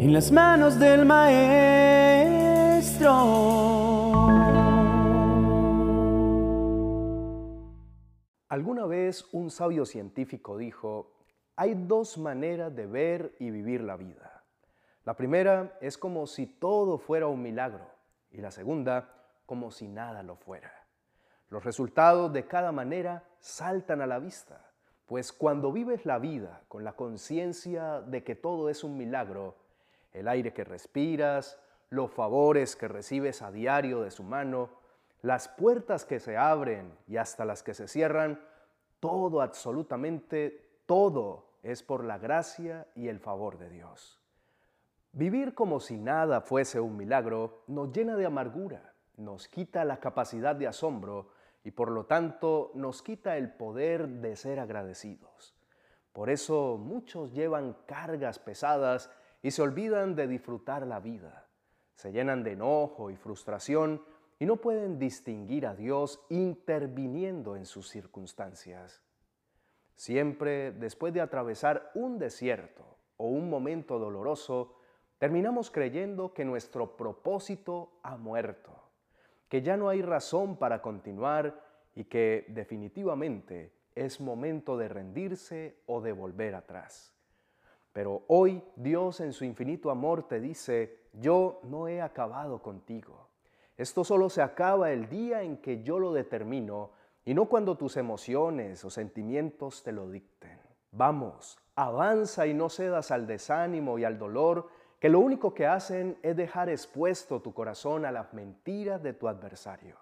en las manos del Maestro. Alguna vez un sabio científico dijo, hay dos maneras de ver y vivir la vida. La primera es como si todo fuera un milagro y la segunda como si nada lo fuera. Los resultados de cada manera saltan a la vista, pues cuando vives la vida con la conciencia de que todo es un milagro, el aire que respiras, los favores que recibes a diario de su mano, las puertas que se abren y hasta las que se cierran, todo, absolutamente todo es por la gracia y el favor de Dios. Vivir como si nada fuese un milagro nos llena de amargura, nos quita la capacidad de asombro y por lo tanto nos quita el poder de ser agradecidos. Por eso muchos llevan cargas pesadas y se olvidan de disfrutar la vida. Se llenan de enojo y frustración y no pueden distinguir a Dios interviniendo en sus circunstancias. Siempre después de atravesar un desierto o un momento doloroso, terminamos creyendo que nuestro propósito ha muerto, que ya no hay razón para continuar y que definitivamente es momento de rendirse o de volver atrás. Pero hoy Dios en su infinito amor te dice, yo no he acabado contigo. Esto solo se acaba el día en que yo lo determino y no cuando tus emociones o sentimientos te lo dicten. Vamos, avanza y no cedas al desánimo y al dolor que lo único que hacen es dejar expuesto tu corazón a las mentiras de tu adversario.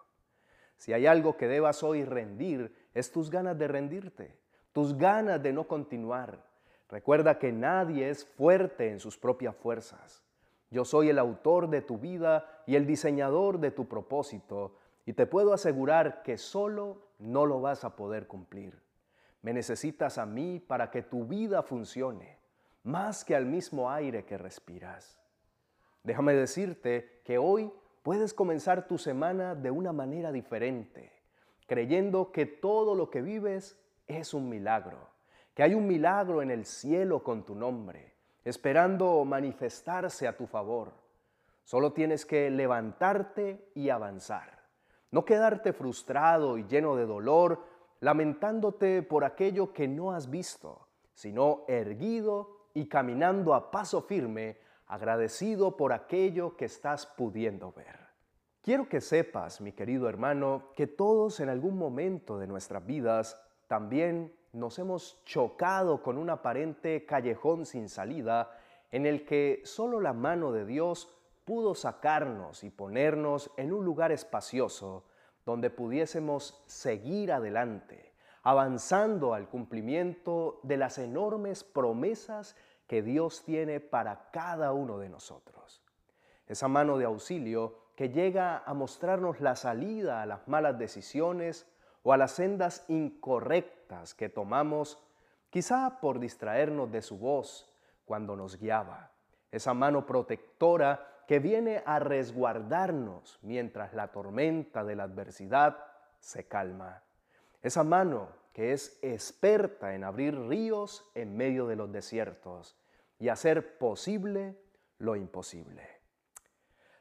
Si hay algo que debas hoy rendir, es tus ganas de rendirte, tus ganas de no continuar. Recuerda que nadie es fuerte en sus propias fuerzas. Yo soy el autor de tu vida y el diseñador de tu propósito, y te puedo asegurar que solo no lo vas a poder cumplir. Me necesitas a mí para que tu vida funcione más que al mismo aire que respiras. Déjame decirte que hoy puedes comenzar tu semana de una manera diferente, creyendo que todo lo que vives es un milagro, que hay un milagro en el cielo con tu nombre, esperando manifestarse a tu favor. Solo tienes que levantarte y avanzar, no quedarte frustrado y lleno de dolor, lamentándote por aquello que no has visto, sino erguido y caminando a paso firme, agradecido por aquello que estás pudiendo ver. Quiero que sepas, mi querido hermano, que todos en algún momento de nuestras vidas también nos hemos chocado con un aparente callejón sin salida en el que solo la mano de Dios pudo sacarnos y ponernos en un lugar espacioso donde pudiésemos seguir adelante, avanzando al cumplimiento de las enormes promesas que Dios tiene para cada uno de nosotros. Esa mano de auxilio que llega a mostrarnos la salida a las malas decisiones o a las sendas incorrectas que tomamos, quizá por distraernos de su voz cuando nos guiaba. Esa mano protectora que viene a resguardarnos mientras la tormenta de la adversidad se calma. Esa mano que es experta en abrir ríos en medio de los desiertos y hacer posible lo imposible.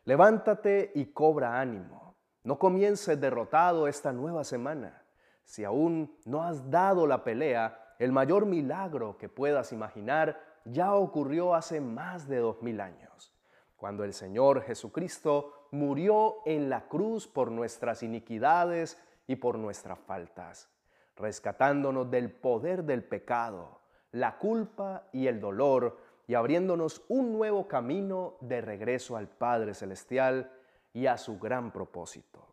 Levántate y cobra ánimo. No comiences derrotado esta nueva semana. Si aún no has dado la pelea, el mayor milagro que puedas imaginar ya ocurrió hace más de dos mil años, cuando el Señor Jesucristo murió en la cruz por nuestras iniquidades y por nuestras faltas rescatándonos del poder del pecado, la culpa y el dolor, y abriéndonos un nuevo camino de regreso al Padre Celestial y a su gran propósito.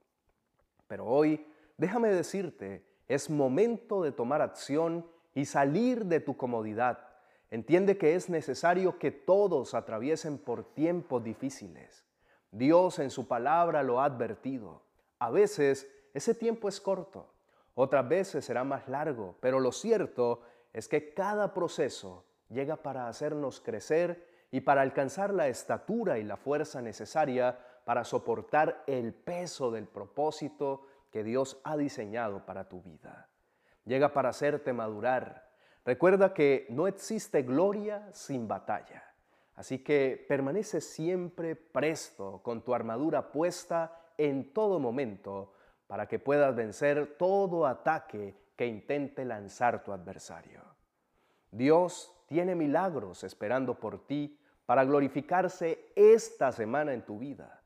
Pero hoy, déjame decirte, es momento de tomar acción y salir de tu comodidad. Entiende que es necesario que todos atraviesen por tiempos difíciles. Dios en su palabra lo ha advertido. A veces ese tiempo es corto, otras veces será más largo, pero lo cierto es que cada proceso llega para hacernos crecer y para alcanzar la estatura y la fuerza necesaria para soportar el peso del propósito que Dios ha diseñado para tu vida. Llega para hacerte madurar. Recuerda que no existe gloria sin batalla. Así que permanece siempre presto con tu armadura puesta en todo momento para que puedas vencer todo ataque que intente lanzar tu adversario. Dios tiene milagros esperando por ti para glorificarse esta semana en tu vida.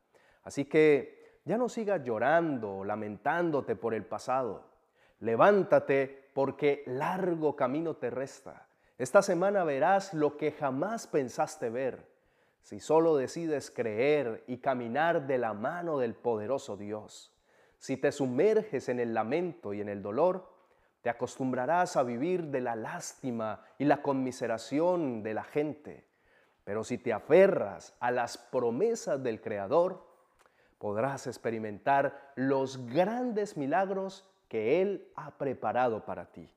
Así que ya no sigas llorando lamentándote por el pasado. Levántate porque largo camino te resta. Esta semana verás lo que jamás pensaste ver. Si solo decides creer y caminar de la mano del poderoso Dios, si te sumerges en el lamento y en el dolor, te acostumbrarás a vivir de la lástima y la conmiseración de la gente. Pero si te aferras a las promesas del Creador, podrás experimentar los grandes milagros que Él ha preparado para ti.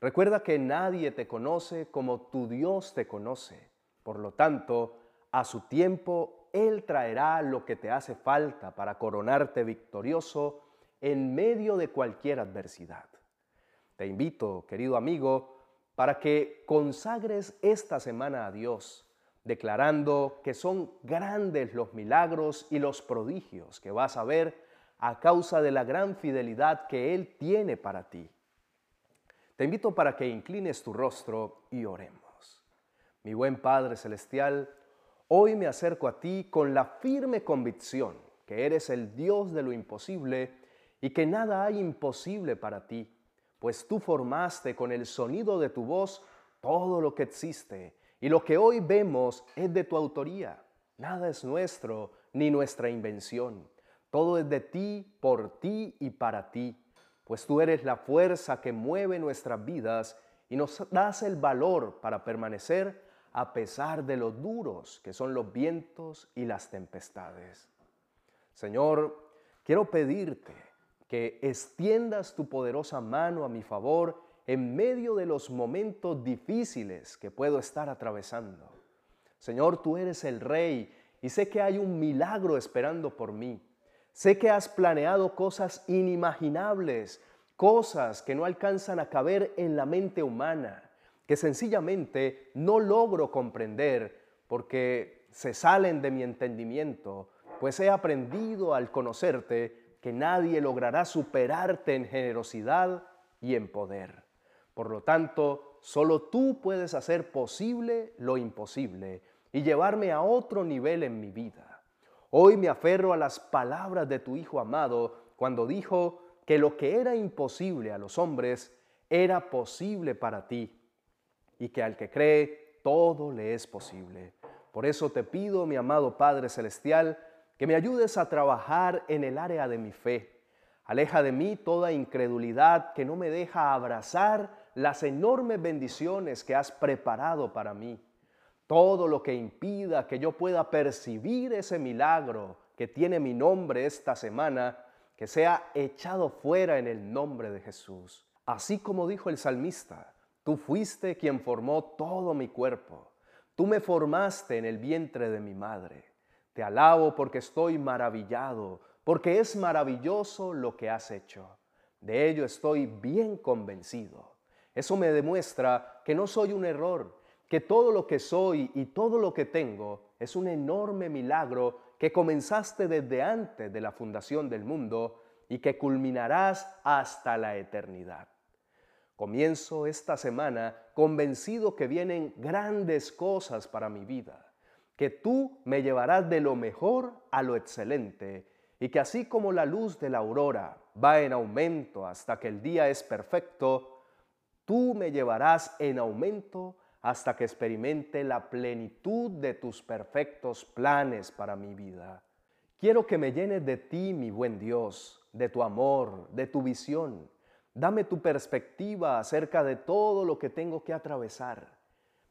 Recuerda que nadie te conoce como tu Dios te conoce. Por lo tanto, a su tiempo, Él traerá lo que te hace falta para coronarte victorioso en medio de cualquier adversidad. Te invito, querido amigo, para que consagres esta semana a Dios, declarando que son grandes los milagros y los prodigios que vas a ver a causa de la gran fidelidad que Él tiene para ti. Te invito para que inclines tu rostro y oremos. Mi buen Padre Celestial, hoy me acerco a ti con la firme convicción que eres el Dios de lo imposible y que nada hay imposible para ti pues tú formaste con el sonido de tu voz todo lo que existe, y lo que hoy vemos es de tu autoría. Nada es nuestro ni nuestra invención. Todo es de ti, por ti y para ti, pues tú eres la fuerza que mueve nuestras vidas y nos das el valor para permanecer a pesar de lo duros que son los vientos y las tempestades. Señor, quiero pedirte que extiendas tu poderosa mano a mi favor en medio de los momentos difíciles que puedo estar atravesando. Señor, tú eres el Rey y sé que hay un milagro esperando por mí. Sé que has planeado cosas inimaginables, cosas que no alcanzan a caber en la mente humana, que sencillamente no logro comprender porque se salen de mi entendimiento, pues he aprendido al conocerte que nadie logrará superarte en generosidad y en poder. Por lo tanto, solo tú puedes hacer posible lo imposible y llevarme a otro nivel en mi vida. Hoy me aferro a las palabras de tu Hijo amado cuando dijo que lo que era imposible a los hombres era posible para ti y que al que cree todo le es posible. Por eso te pido, mi amado Padre Celestial, que me ayudes a trabajar en el área de mi fe. Aleja de mí toda incredulidad que no me deja abrazar las enormes bendiciones que has preparado para mí. Todo lo que impida que yo pueda percibir ese milagro que tiene mi nombre esta semana, que sea echado fuera en el nombre de Jesús. Así como dijo el salmista, tú fuiste quien formó todo mi cuerpo. Tú me formaste en el vientre de mi madre. Te alabo porque estoy maravillado, porque es maravilloso lo que has hecho. De ello estoy bien convencido. Eso me demuestra que no soy un error, que todo lo que soy y todo lo que tengo es un enorme milagro que comenzaste desde antes de la fundación del mundo y que culminarás hasta la eternidad. Comienzo esta semana convencido que vienen grandes cosas para mi vida que tú me llevarás de lo mejor a lo excelente, y que así como la luz de la aurora va en aumento hasta que el día es perfecto, tú me llevarás en aumento hasta que experimente la plenitud de tus perfectos planes para mi vida. Quiero que me llenes de ti, mi buen Dios, de tu amor, de tu visión. Dame tu perspectiva acerca de todo lo que tengo que atravesar.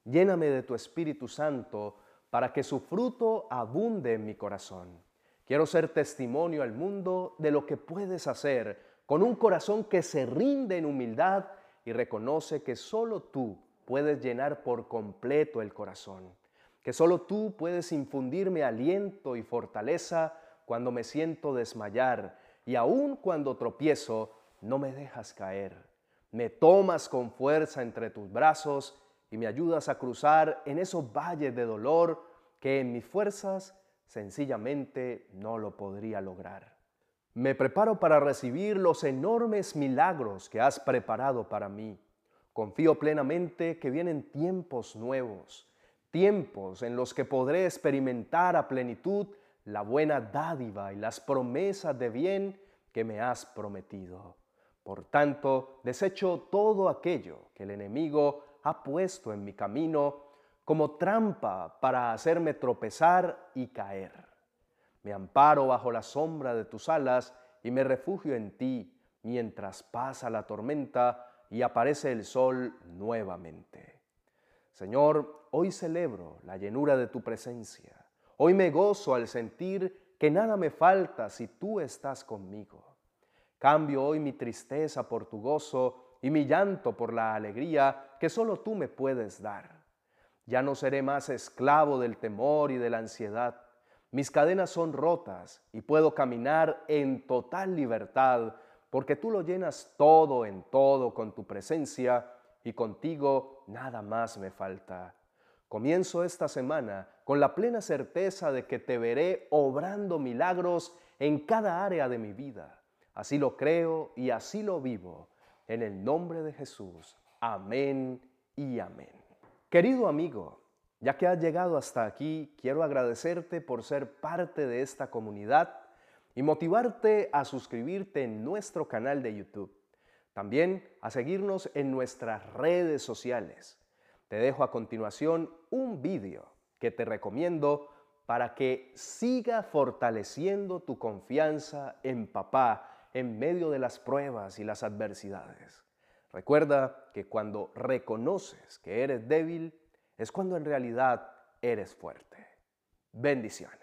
Lléname de tu Espíritu Santo para que su fruto abunde en mi corazón. Quiero ser testimonio al mundo de lo que puedes hacer con un corazón que se rinde en humildad y reconoce que solo tú puedes llenar por completo el corazón, que solo tú puedes infundirme aliento y fortaleza cuando me siento desmayar y aun cuando tropiezo, no me dejas caer. Me tomas con fuerza entre tus brazos y me ayudas a cruzar en esos valles de dolor que en mis fuerzas sencillamente no lo podría lograr. Me preparo para recibir los enormes milagros que has preparado para mí. Confío plenamente que vienen tiempos nuevos, tiempos en los que podré experimentar a plenitud la buena dádiva y las promesas de bien que me has prometido. Por tanto, desecho todo aquello que el enemigo ha puesto en mi camino como trampa para hacerme tropezar y caer. Me amparo bajo la sombra de tus alas y me refugio en ti mientras pasa la tormenta y aparece el sol nuevamente. Señor, hoy celebro la llenura de tu presencia. Hoy me gozo al sentir que nada me falta si tú estás conmigo. Cambio hoy mi tristeza por tu gozo y mi llanto por la alegría que solo tú me puedes dar. Ya no seré más esclavo del temor y de la ansiedad. Mis cadenas son rotas y puedo caminar en total libertad porque tú lo llenas todo en todo con tu presencia y contigo nada más me falta. Comienzo esta semana con la plena certeza de que te veré obrando milagros en cada área de mi vida. Así lo creo y así lo vivo. En el nombre de Jesús. Amén y amén. Querido amigo, ya que has llegado hasta aquí, quiero agradecerte por ser parte de esta comunidad y motivarte a suscribirte en nuestro canal de YouTube. También a seguirnos en nuestras redes sociales. Te dejo a continuación un vídeo que te recomiendo para que siga fortaleciendo tu confianza en papá en medio de las pruebas y las adversidades. Recuerda que cuando reconoces que eres débil es cuando en realidad eres fuerte. Bendiciones.